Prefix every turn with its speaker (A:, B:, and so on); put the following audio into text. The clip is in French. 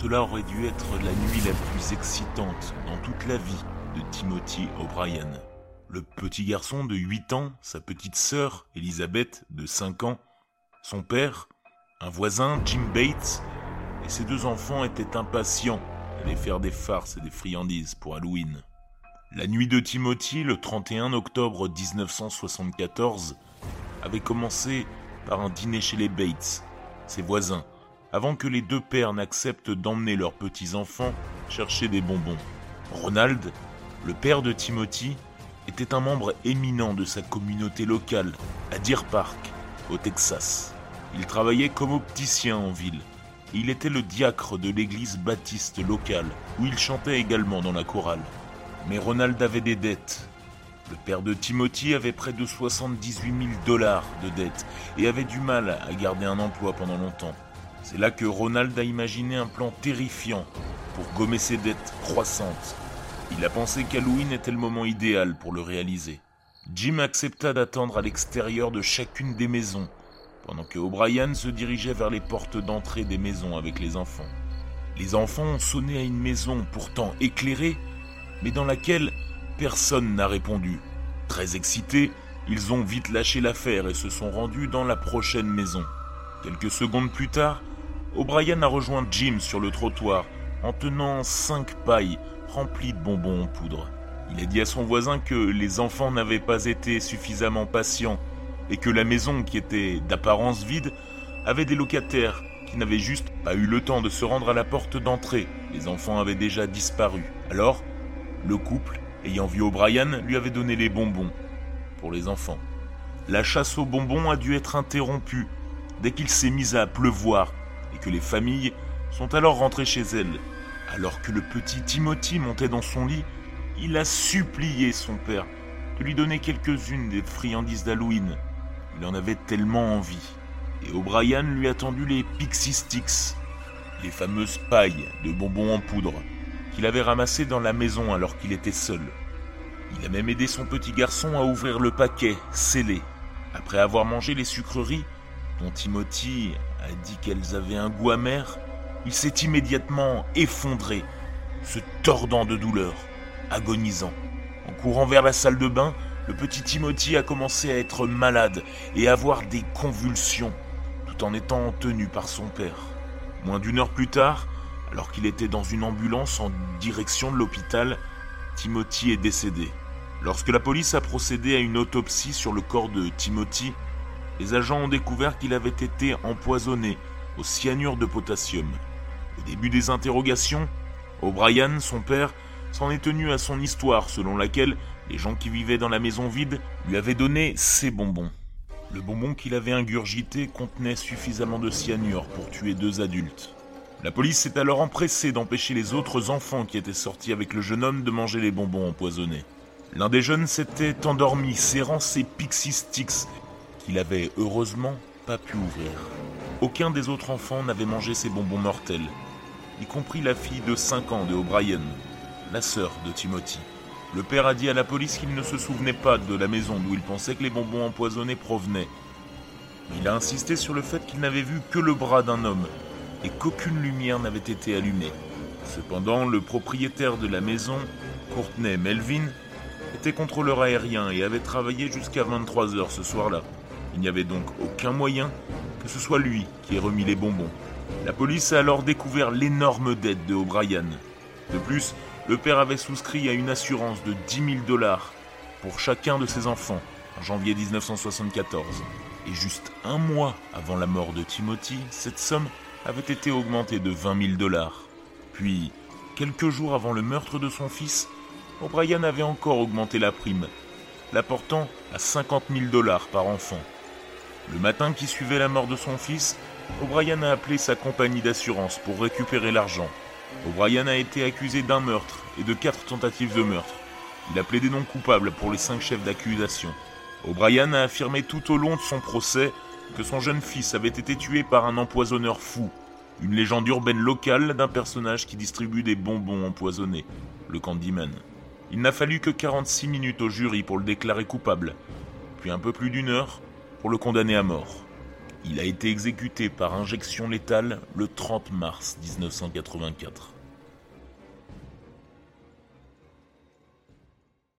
A: Cela aurait dû être la nuit la plus excitante dans toute la vie de Timothy O'Brien. Le petit garçon de 8 ans, sa petite sœur, Elisabeth, de 5 ans, son père, un voisin, Jim Bates, et ses deux enfants étaient impatients d'aller faire des farces et des friandises pour Halloween. La nuit de Timothy, le 31 octobre 1974, avait commencé par un dîner chez les Bates, ses voisins, avant que les deux pères n'acceptent d'emmener leurs petits-enfants chercher des bonbons. Ronald, le père de Timothy, était un membre éminent de sa communauté locale, à Deer Park, au Texas. Il travaillait comme opticien en ville. Il était le diacre de l'église baptiste locale, où il chantait également dans la chorale. Mais Ronald avait des dettes. Le père de Timothy avait près de 78 000 dollars de dettes et avait du mal à garder un emploi pendant longtemps. C'est là que Ronald a imaginé un plan terrifiant pour gommer ses dettes croissantes. Il a pensé qu'Halloween était le moment idéal pour le réaliser. Jim accepta d'attendre à l'extérieur de chacune des maisons, pendant que O'Brien se dirigeait vers les portes d'entrée des maisons avec les enfants. Les enfants ont sonné à une maison pourtant éclairée mais dans laquelle personne n'a répondu. Très excités, ils ont vite lâché l'affaire et se sont rendus dans la prochaine maison. Quelques secondes plus tard, O'Brien a rejoint Jim sur le trottoir en tenant cinq pailles remplies de bonbons en poudre. Il a dit à son voisin que les enfants n'avaient pas été suffisamment patients et que la maison, qui était d'apparence vide, avait des locataires qui n'avaient juste pas eu le temps de se rendre à la porte d'entrée. Les enfants avaient déjà disparu. Alors, le couple, ayant vu O'Brien, lui avait donné les bonbons pour les enfants. La chasse aux bonbons a dû être interrompue dès qu'il s'est mis à pleuvoir que les familles sont alors rentrées chez elles. Alors que le petit Timothy montait dans son lit, il a supplié son père de lui donner quelques-unes des friandises d'Halloween. Il en avait tellement envie. Et O'Brien lui a tendu les Pixie Sticks, les fameuses pailles de bonbons en poudre qu'il avait ramassé dans la maison alors qu'il était seul. Il a même aidé son petit garçon à ouvrir le paquet, scellé. Après avoir mangé les sucreries, dont Timothy a dit qu'elles avaient un goût amer, il s'est immédiatement effondré, se tordant de douleur, agonisant. En courant vers la salle de bain, le petit Timothy a commencé à être malade et à avoir des convulsions, tout en étant tenu par son père. Moins d'une heure plus tard, alors qu'il était dans une ambulance en direction de l'hôpital, Timothy est décédé. Lorsque la police a procédé à une autopsie sur le corps de Timothy, les agents ont découvert qu'il avait été empoisonné au cyanure de potassium. Au début des interrogations, O'Brien, son père, s'en est tenu à son histoire selon laquelle les gens qui vivaient dans la maison vide lui avaient donné ces bonbons. Le bonbon qu'il avait ingurgité contenait suffisamment de cyanure pour tuer deux adultes. La police s'est alors empressée d'empêcher les autres enfants qui étaient sortis avec le jeune homme de manger les bonbons empoisonnés. L'un des jeunes s'était endormi, serrant ses pixie sticks, qu'il avait heureusement pas pu ouvrir. Aucun des autres enfants n'avait mangé ces bonbons mortels, y compris la fille de 5 ans de O'Brien, la sœur de Timothy. Le père a dit à la police qu'il ne se souvenait pas de la maison d'où il pensait que les bonbons empoisonnés provenaient. Il a insisté sur le fait qu'il n'avait vu que le bras d'un homme et qu'aucune lumière n'avait été allumée. Cependant, le propriétaire de la maison, Courtney Melvin, était contrôleur aérien et avait travaillé jusqu'à 23 heures ce soir-là. Il n'y avait donc aucun moyen que ce soit lui qui ait remis les bonbons. La police a alors découvert l'énorme dette de O'Brien. De plus, le père avait souscrit à une assurance de 10 000 dollars pour chacun de ses enfants en janvier 1974. Et juste un mois avant la mort de Timothy, cette somme avait été augmenté de 20 000 dollars. Puis, quelques jours avant le meurtre de son fils, O'Brien avait encore augmenté la prime, la portant à 50 000 dollars par enfant. Le matin qui suivait la mort de son fils, O'Brien a appelé sa compagnie d'assurance pour récupérer l'argent. O'Brien a été accusé d'un meurtre et de quatre tentatives de meurtre. Il a plaidé non coupable pour les cinq chefs d'accusation. O'Brien a affirmé tout au long de son procès que son jeune fils avait été tué par un empoisonneur fou, une légende urbaine locale d'un personnage qui distribue des bonbons empoisonnés, le Candyman. Il n'a fallu que 46 minutes au jury pour le déclarer coupable, puis un peu plus d'une heure pour le condamner à mort. Il a été exécuté par injection létale le 30 mars 1984.